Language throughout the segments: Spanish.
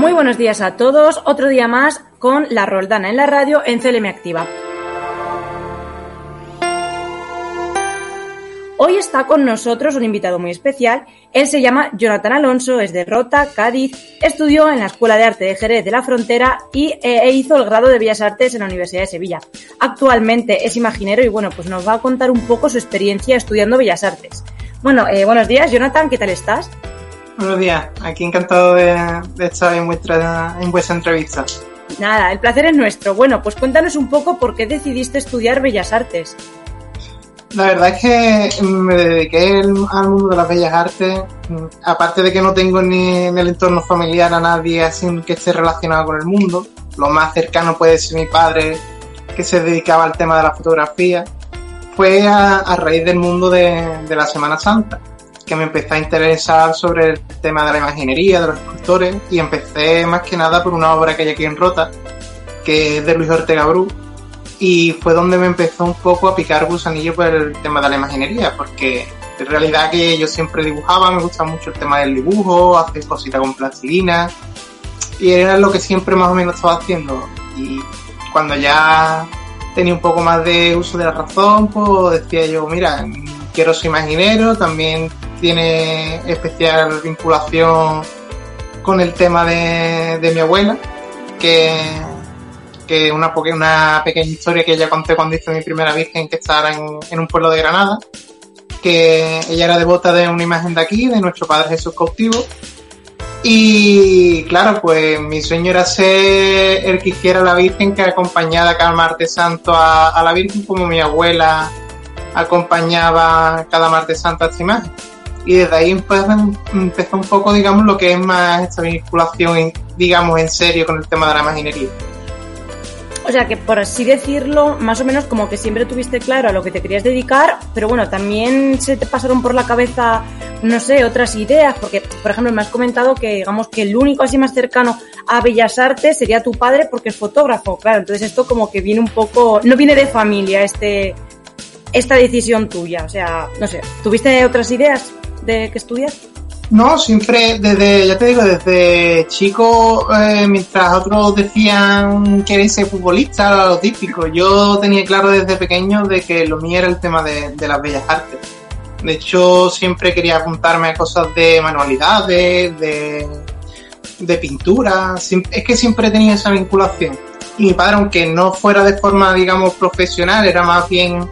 Muy buenos días a todos. Otro día más con la Roldana en la radio en CLM Activa. Hoy está con nosotros un invitado muy especial. Él se llama Jonathan Alonso, es de Rota, Cádiz, estudió en la Escuela de Arte de Jerez de la Frontera y eh, e hizo el grado de Bellas Artes en la Universidad de Sevilla. Actualmente es imaginero y bueno, pues nos va a contar un poco su experiencia estudiando Bellas Artes. Bueno, eh, buenos días, Jonathan, ¿qué tal estás? Buenos días, aquí encantado de, estar en vuestra, en vuestra entrevista. Nada, el placer es nuestro. Bueno, pues cuéntanos un poco por qué decidiste estudiar Bellas Artes. La verdad es que me dediqué al mundo de las bellas artes, aparte de que no tengo ni en el entorno familiar a nadie así que esté relacionado con el mundo, lo más cercano puede ser mi padre que se dedicaba al tema de la fotografía, fue a, raíz del mundo de, la Semana Santa que me empecé a interesar sobre el tema de la imaginería, de los escultores, y empecé más que nada por una obra que hay aquí en Rota, que es de Luis Ortega Bru, y fue donde me empezó un poco a picar gusanillo por el tema de la imaginería, porque en realidad que yo siempre dibujaba, me gusta mucho el tema del dibujo, hacer cositas con plastilina, y era lo que siempre más o menos estaba haciendo. Y cuando ya tenía un poco más de uso de la razón, pues decía yo, mira, quiero ser imaginero, también tiene especial vinculación con el tema de, mi abuela, que, que una, pequeña historia que ella conté cuando hice mi primera virgen que estaba en, en un pueblo de Granada, que ella era devota de una imagen de aquí, de nuestro Padre Jesús cautivo, y claro, pues mi sueño era ser el que hiciera la Virgen que acompañara cada martes santo a, a, la Virgen como mi abuela acompañaba cada martes santo a esta imagen y desde ahí pues, empezó un poco, digamos, lo que es más esta vinculación, digamos, en serio con el tema de la imaginería. O sea que por así decirlo, más o menos como que siempre tuviste claro a lo que te querías dedicar, pero bueno, también se te pasaron por la cabeza, no sé, otras ideas, porque por ejemplo me has comentado que digamos que el único así más cercano a Bellas Artes sería tu padre porque es fotógrafo, claro, entonces esto como que viene un poco, no viene de familia este, esta decisión tuya, o sea, no sé, ¿tuviste otras ideas? De que estudias? No, siempre desde, ya te digo, desde chico, eh, mientras otros decían que ser futbolista, lo típico, yo tenía claro desde pequeño de que lo mío era el tema de, las bellas artes. De hecho, siempre quería apuntarme a cosas de manualidades, de, de pintura, es que siempre tenía esa vinculación. Y mi padre, aunque no fuera de forma, digamos, profesional, era más bien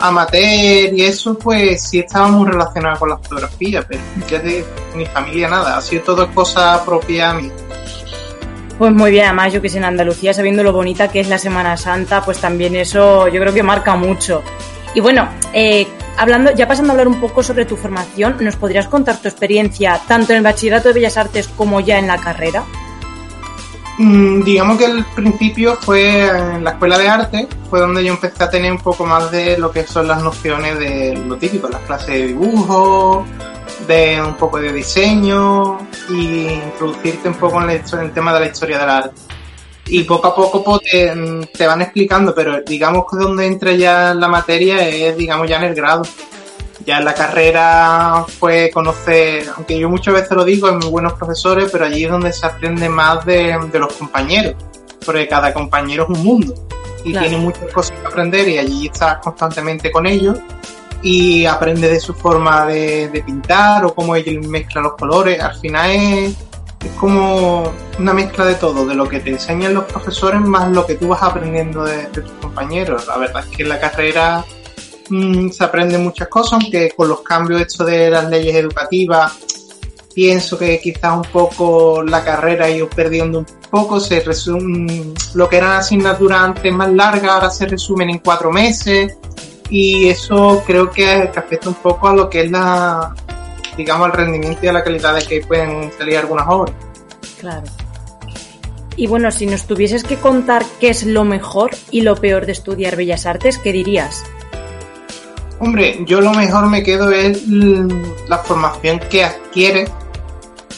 amateur y eso, pues sí estaba muy relacionado con la fotografía, pero ya de mi familia nada, ha sido todo cosa propia a mí. Pues muy bien, además yo que sé, en Andalucía, sabiendo lo bonita que es la Semana Santa, pues también eso yo creo que marca mucho. Y bueno, eh, hablando, ya pasando a hablar un poco sobre tu formación, ¿nos podrías contar tu experiencia tanto en el Bachillerato de Bellas Artes como ya en la carrera? Mm, digamos que el principio fue en la escuela de arte, fue donde yo empecé a tener un poco más de lo que son las nociones de lo típico, las clases de dibujo, de un poco de diseño y introducirte un poco en, el tema de la historia del arte. Y poco a poco pues, te, van explicando, pero digamos que donde entra ya la materia es, digamos, ya en el grado ya en la carrera fue conocer, aunque yo muchas veces lo digo, hay muy buenos profesores, pero allí es donde se aprende más de, los compañeros, porque cada compañero es un mundo y tiene muchas cosas que aprender y allí estás constantemente con ellos y aprende de su forma de, pintar o cómo ellos mezclan los colores. Al final es, es, como una mezcla de todo, de lo que te enseñan los profesores más lo que tú vas aprendiendo de, de tus compañeros. La verdad es que en la carrera Mm, se aprenden muchas cosas, aunque con los cambios hechos de las leyes educativas, pienso que quizás un poco la carrera ha ido perdiendo un poco, se resume, lo que eran asignaturas antes más largas, ahora se resumen en cuatro meses, y eso creo que, afecta un poco a lo que es la, digamos, al rendimiento y a la calidad de que pueden salir algunas obras. Claro. Y bueno, si nos tuvieses que contar qué es lo mejor y lo peor de estudiar Bellas Artes, ¿qué dirías? Hombre, yo lo mejor me quedo es la formación que adquiere,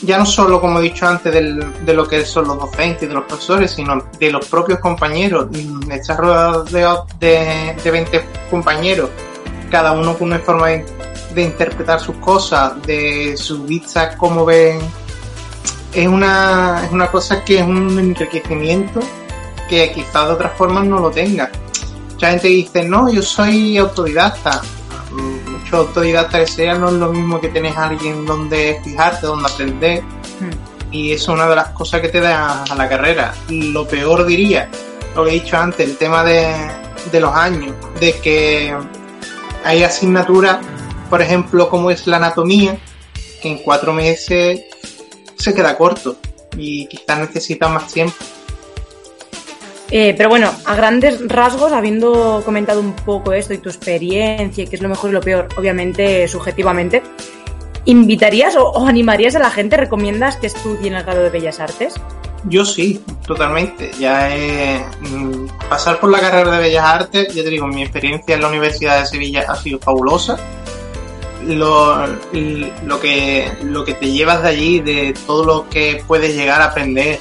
ya no solo, como he dicho antes, de lo que son los docentes de los profesores, sino de los propios compañeros. Estar rodeado de, de 20 compañeros, cada uno con una forma de, de interpretar sus cosas, de su vista, cómo ven es una, es una cosa que es un enriquecimiento que quizás de otras formas no lo tenga. Mucha gente dice, no, yo soy autodidacta. Mucho autodidacta que sea no es lo mismo que tenés a alguien donde fijarte, donde aprender. Hmm. Y eso es una de las cosas que te da a la carrera. Lo peor diría, lo que he dicho antes, el tema de, de los años, de que hay asignaturas, por ejemplo, como es la anatomía, que en cuatro meses se queda corto y quizás necesita más tiempo. Eh, pero bueno, a grandes rasgos, habiendo comentado un poco esto y tu experiencia qué es lo mejor y lo peor, obviamente subjetivamente, ¿invitarías o, animarías a la gente, recomiendas que estudien el grado de Bellas Artes? Yo sí, totalmente. Ya mm, pasar por la carrera de Bellas Artes, ya te digo, mi experiencia en la Universidad de Sevilla ha sido fabulosa lo, lo, que, lo que te llevas de allí, de todo lo que puedes llegar a aprender.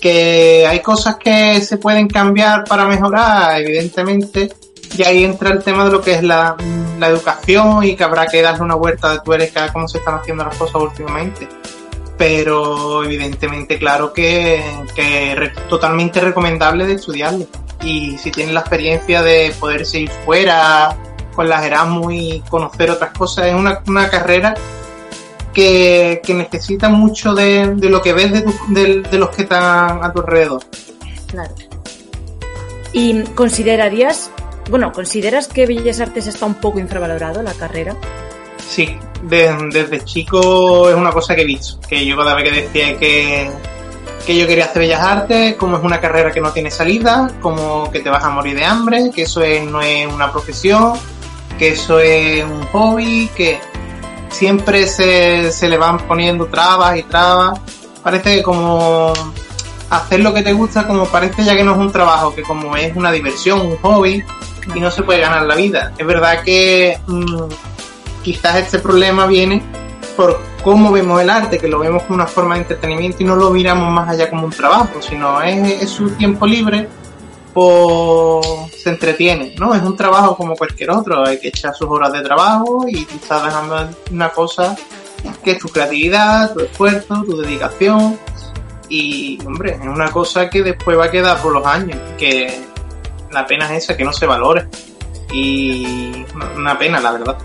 Que hay cosas que se pueden cambiar para mejorar, evidentemente, y ahí entra el tema de lo que es la, la educación y que habrá que darle una vuelta de tuerca a cómo se están haciendo las cosas últimamente. Pero evidentemente, claro que, que totalmente recomendable de estudiarlo. Y si tienes la experiencia de poderse ir fuera con las Erasmus y conocer otras cosas. Es una, una carrera que, que, necesita mucho de, de, lo que ves de, de, de, los que están a tu alrededor. Claro. ¿Y considerarías, bueno, consideras que Bellas Artes está un poco infravalorado la carrera? Sí, desde chico es una cosa que he visto, que yo cada vez que decía que, que yo quería hacer Bellas Artes, como es una carrera que no tiene salida, como que te vas a morir de hambre, que eso es, no es una profesión, que eso es un hobby, que siempre se, se le van poniendo trabas y trabas. Parece que como hacer lo que te gusta, como parece ya que no es un trabajo, que como es una diversión, un hobby, y no se puede ganar la vida. Es verdad que mmm, quizás este problema viene por cómo vemos el arte, que lo vemos como una forma de entretenimiento y no lo miramos más allá como un trabajo, sino es, es su tiempo libre pues se entretiene, ¿no? Es un trabajo como cualquier otro, hay que echar sus horas de trabajo y tú estás dejando una cosa que es tu creatividad, tu esfuerzo, tu dedicación y, hombre, es una cosa que después va a quedar por los años, que la pena es esa, que no se valore y una pena, la verdad.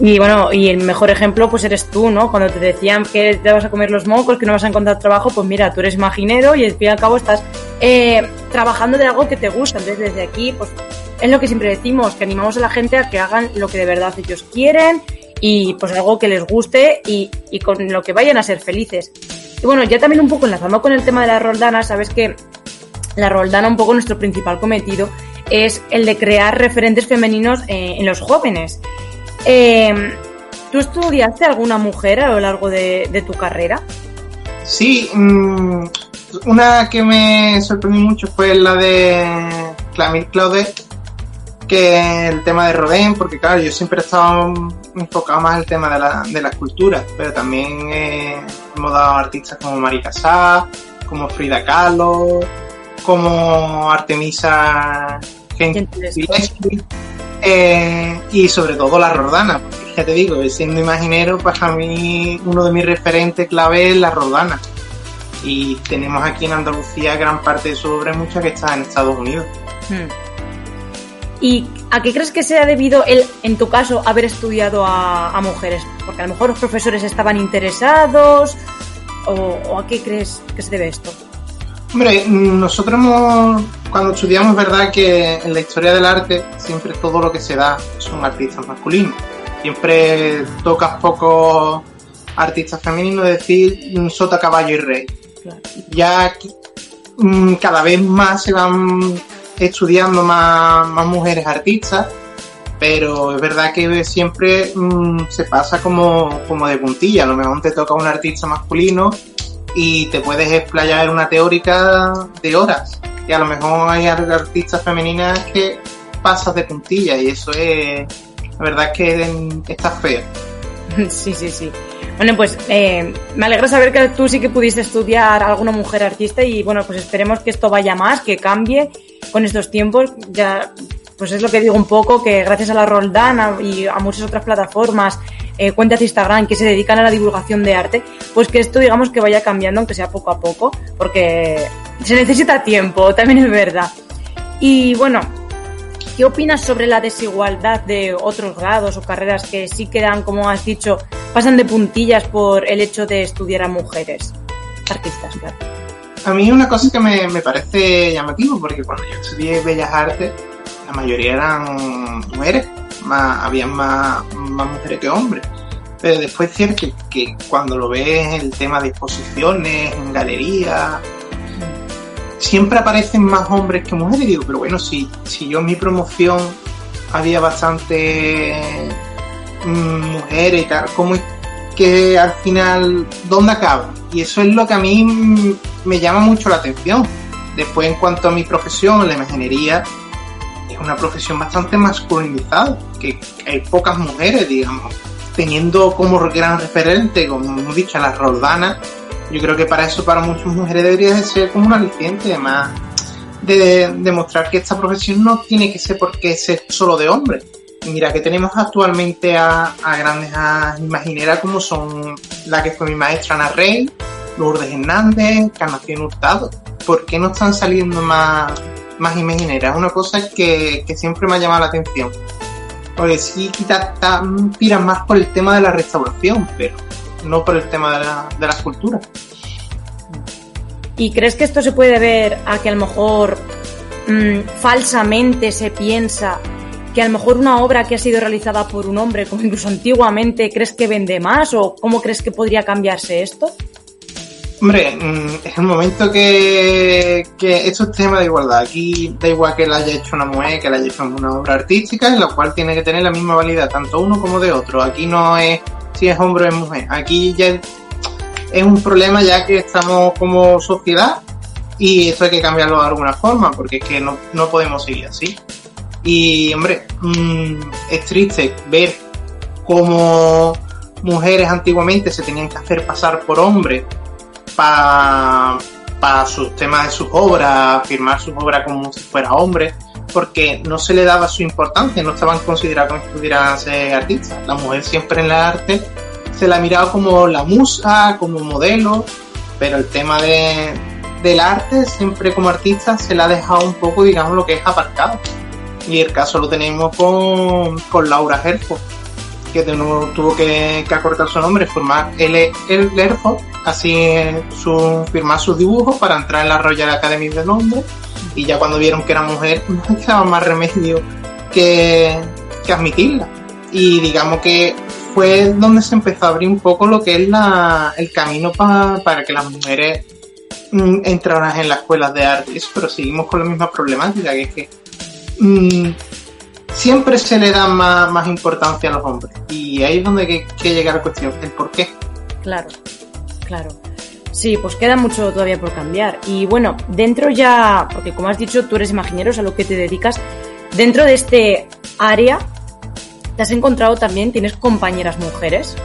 Y bueno, y el mejor ejemplo pues eres tú, ¿no? Cuando te decían que te vas a comer los mocos, que no vas a encontrar trabajo, pues mira, tú eres imaginero y al fin y al cabo estás eh, trabajando de algo que te gusta. Entonces desde aquí, pues es lo que siempre decimos, que animamos a la gente a que hagan lo que de verdad ellos quieren y pues algo que les guste y, y con lo que vayan a ser felices. Y bueno, ya también un poco enlazando con el tema de la Roldana, sabes que la Roldana un poco nuestro principal cometido es el de crear referentes femeninos eh, en los jóvenes. Eh, ¿Tú estudiaste alguna mujer a lo largo de, de tu carrera? Sí, mmm, una que me sorprendió mucho fue la de Clamir Claudet, que el tema de Rodin, porque claro, yo siempre he estado enfocado más en el tema de la, de la escultura, pero también eh, hemos dado artistas como Mari Casá, como Frida Kahlo, como Artemisa Gentileschi, eh, y sobre todo la Rodana, porque ya te digo, siendo imaginero, para mí uno de mis referentes clave es la Rodana. Y tenemos aquí en Andalucía gran parte de su obra, mucha que está en Estados Unidos. Hmm. ¿Y a qué crees que se ha debido, el, en tu caso, haber estudiado a, a, mujeres? Porque a lo mejor los profesores estaban interesados, o, o a qué crees que se debe esto? Hombre, nosotros hemos, cuando estudiamos, verdad que en la historia del arte siempre todo lo que se da son artistas masculinos. Siempre tocas pocos artistas femeninos, es decir, sota, caballo y rey. Claro. Ya mm, cada vez más se van estudiando más, más mujeres artistas pero es verdad que siempre mm, se pasa como, como de puntilla. A lo mejor te toca un artista masculino y te puedes explayar una teórica de horas. Y a lo mejor hay artistas femeninas que pasas de puntilla y eso es, la verdad que está feo. Sí, sí, sí. Bueno, pues eh, me alegra saber que tú sí que pudiste estudiar alguna mujer artista y bueno, pues esperemos que esto vaya más, que cambie con estos tiempos. Ya, pues es lo que digo un poco, que gracias a la Roldán y a muchas otras plataformas, eh, cuentas de Instagram que se dedican a la divulgación de arte, pues que esto digamos que vaya cambiando, aunque sea poco a poco, porque se necesita tiempo, también es verdad. Y bueno, ¿Qué opinas sobre la desigualdad de otros grados o carreras que sí quedan, como has dicho, pasan de puntillas por el hecho de estudiar a mujeres? Artistas, claro. A mí una cosa que me, parece llamativo, porque cuando yo estudié Bellas Artes, la mayoría eran mujeres, más, había más, más mujeres que hombres. Pero después es cierto que, cuando lo ves el tema de exposiciones, en galerías, siempre aparecen más hombres que mujeres. digo, pero bueno, si, si yo en mi promoción había bastante mm, mujeres y tal, ¿cómo es que al final, dónde acaba? Y eso es lo que a mí me llama mucho la atención. Después, en cuanto a mi profesión, la imaginería, es una profesión bastante masculinizada, que hay pocas mujeres, digamos, teniendo como gran referente, como hemos dicho, a las Roldanas, yo creo que para eso, para muchas mujeres, debería ser como un aliciente, además de demostrar que esta profesión no tiene que ser porque ser solo de hombres. mira que tenemos actualmente a, grandes imagineras como son la que fue mi maestra Ana Rey, Lourdes Hernández, Encarnación Hurtado. ¿Por qué no están saliendo más, más imagineras? Es una cosa que, que siempre me ha llamado la atención. Porque sí, quizás tiran más por el tema de la restauración, pero no por el tema de la, de la escultura. ¿Y crees que esto se puede ver a que a lo mejor mm, falsamente se piensa que a lo mejor una obra que ha sido realizada por un hombre, como incluso antiguamente, crees que vende más o cómo crees que podría cambiarse esto? Hombre, mm, es el momento que, que esto es tema de igualdad. Aquí da igual que la haya hecho una mujer, que la haya hecho una obra artística, en la cual tiene que tener la misma validad, tanto uno como de otro. Aquí no es si es hombre o es mujer. Aquí ya es un problema ya que estamos como sociedad y eso hay que cambiarlo de alguna forma porque es que no, podemos seguir así. Y hombre, mm, es triste ver cómo mujeres antiguamente se tenían que hacer pasar por hombres para sus temas de sus obras, firmar sus obras como si fuera hombre, porque no se le daba su importancia, no estaban considerados como si pudieran ser artistas. La mujer siempre en el arte se la ha mirado como la musa, como modelo, pero el tema de, del arte siempre como artista se la ha dejado un poco, digamos, lo que es aparcado. Y el caso lo tenemos con, con Laura Herford, que tuvo que, que, acortar su nombre, formar el, el Herford, así su, firmar sus dibujos para entrar en la Royal Academy de Londres. Y ya cuando vieron que era mujer, no quedaba más remedio que, que admitirla. Y digamos que fue donde se empezó a abrir un poco lo que es la, el camino para que las mujeres mm, entraran en las escuelas de arte. Pero seguimos con la misma problemática, que es que mm, siempre se le da más, importancia a los hombres. Y ahí es donde hay que, llegar a la cuestión, el por qué. Claro, claro. Sí, pues queda mucho todavía por cambiar. Y bueno, dentro ya, porque como has dicho, tú eres imaginero, es a lo que te dedicas, dentro de este área ¿Te has encontrado también, tienes compañeras mujeres?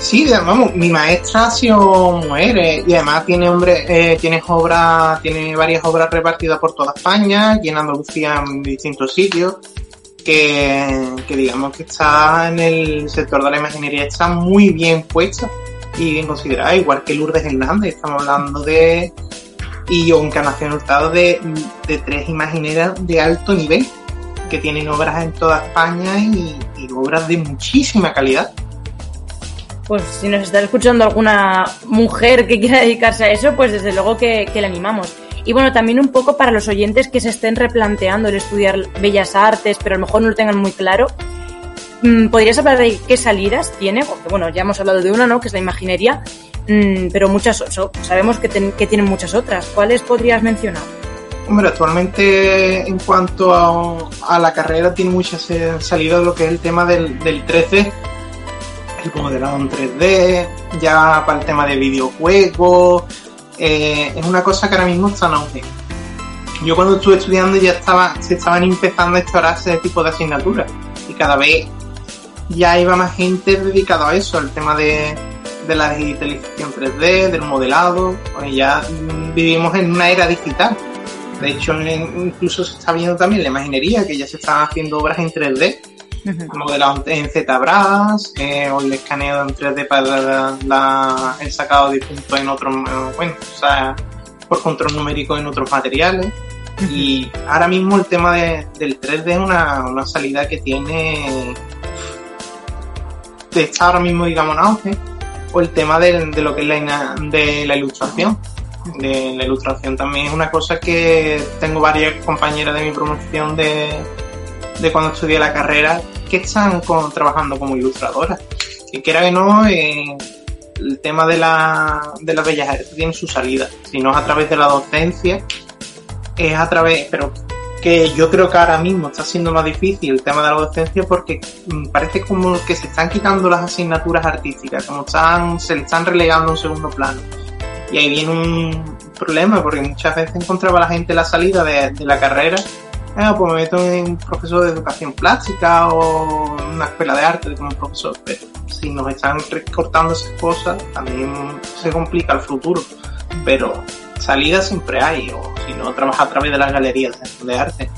Sí, vamos, mi maestra ha sido mujer y además tiene hombre, eh, tiene obras, tiene varias obras repartidas por toda España y en Andalucía en distintos sitios. Que, digamos que está en el sector de la imaginería, está muy bien puesta y bien considerada, igual que Lourdes Hernández, estamos hablando de, y yo Encarnación Hurtado de, de tres imagineras de alto nivel que tienen obras en toda España y, obras de muchísima calidad. Pues si nos está escuchando alguna mujer que quiera dedicarse a eso, pues desde luego que, le animamos. Y bueno, también un poco para los oyentes que se estén replanteando el estudiar bellas artes, pero a lo mejor no lo tengan muy claro. Mm, ¿Podrías hablar de qué salidas tiene? Porque bueno, ya hemos hablado de una, ¿no? Que es la imaginería, mm, pero muchas, sabemos que, que tienen muchas otras. ¿Cuáles podrías mencionar? Hombre, actualmente en cuanto a, la carrera tiene muchas salidas lo que es el tema del, del 3D, el modelado en 3D, ya para el tema de videojuegos, eh, es una cosa que ahora mismo está en auge. Yo cuando estuve estudiando ya estaba, se estaban empezando a explorar ese tipo de asignaturas y cada vez ya iba más gente dedicada a eso, al tema de, de la digitalización 3D, del modelado, pues ya vivimos en una era digital. De hecho, incluso se está viendo también la imaginería, que ya se están haciendo obras en 3D, modelado en ZBrush, eh, o el escaneo en 3D para el sacado de puntos en otros, bueno, o sea, por control numérico en otros materiales. Y ahora mismo el tema del 3D es una, una salida que tiene, está ahora mismo, digamos, en auge, o el tema de, de lo que es la, de la ilustración. De la ilustración también es una cosa que tengo varias compañeras de mi promoción de, de cuando estudié la carrera que están trabajando como ilustradoras. Que quiera que no, eh, el tema de la, de las bellas artes tiene su salida. Si no es a través de la docencia, es a través, pero que yo creo que ahora mismo está siendo más difícil el tema de la docencia porque mm, parece como que se están quitando las asignaturas artísticas, como están, se le están relegando a un segundo plano. Y ahí viene un problema porque muchas veces encontraba la gente la salida de, la carrera ah, pues me meto en un profesor de educación plástica o una escuela de arte como profesor, pero si nos están recortando esas cosas, también se complica el futuro. Pero salida siempre hay, o si no, trabaja a través de las galerías de arte.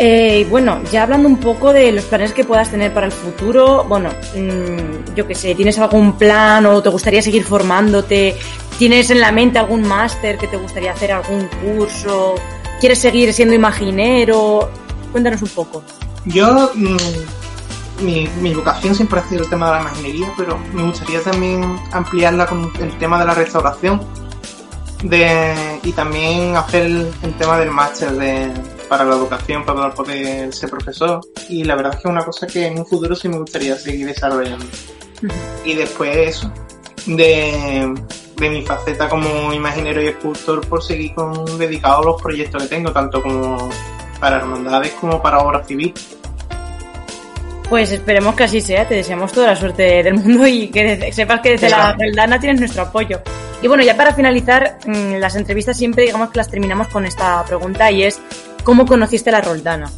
Eh, bueno, ya hablando un poco de los planes que puedas tener para el futuro, bueno, mmm, yo qué sé, ¿tienes algún plan o te gustaría seguir formándote? ¿Tienes en la mente algún máster que te gustaría hacer, algún curso? ¿Quieres seguir siendo imaginero? Cuéntanos un poco. Yo, mmm, mi, mi, vocación siempre ha sido el tema de la imaginería, pero me gustaría también ampliarla con el tema de la restauración de, y también hacer el, el tema del máster de para la educación, para poder ser profesor. Y la verdad es que es una cosa que en un futuro sí me gustaría seguir desarrollando. Y después eso, de, de mi faceta como imaginero y escultor, por seguir con, dedicado a los proyectos que tengo, tanto como para hermandades como para obra civil. Pues esperemos que así sea, te deseamos toda la suerte del mundo y que sepas que desde la Reldana tienes nuestro apoyo. Y bueno, ya para finalizar, mm, las entrevistas siempre digamos que las terminamos con esta pregunta y es ¿Cómo conociste la Roldana?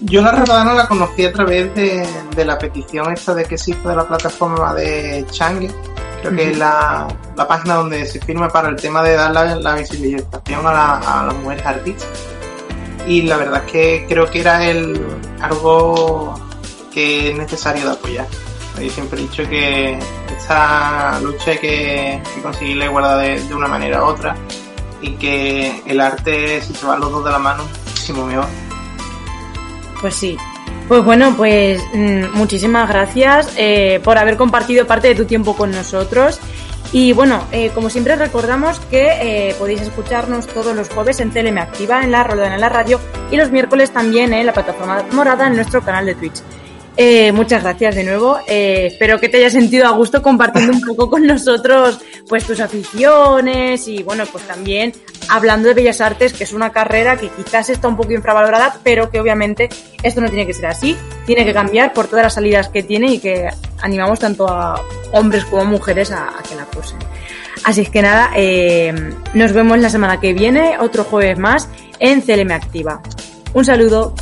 Yo la Roldana la conocí a través de, la petición esta de que se hizo de la plataforma de Changue. Creo que es la, página donde se firma para el tema de dar la, visibilización a, las mujeres artistas. Y la verdad es que creo que era el, algo que es necesario de apoyar. Yo siempre he dicho que esta lucha hay que, conseguir la de, una manera u otra y que el arte, si se van los dos de la mano, pues sí. Pues bueno, pues mm, muchísimas gracias eh, por haber compartido parte de tu tiempo con nosotros. Y bueno, eh, como siempre recordamos que eh, podéis escucharnos todos los jueves en Teleme Activa, en la Roldana en la radio y los miércoles también en la plataforma morada en nuestro canal de Twitch. Eh, muchas gracias de nuevo. Eh, espero que te hayas sentido a gusto compartiendo un poco con nosotros pues tus aficiones y bueno, pues también hablando de Bellas Artes, que es una carrera que quizás está un poco infravalorada, pero que obviamente esto no tiene que ser así, tiene que cambiar por todas las salidas que tiene y que animamos tanto a hombres como a mujeres a, que la cursen. Así es que nada, eh, nos vemos la semana que viene, otro jueves más en CLM Activa. Un saludo.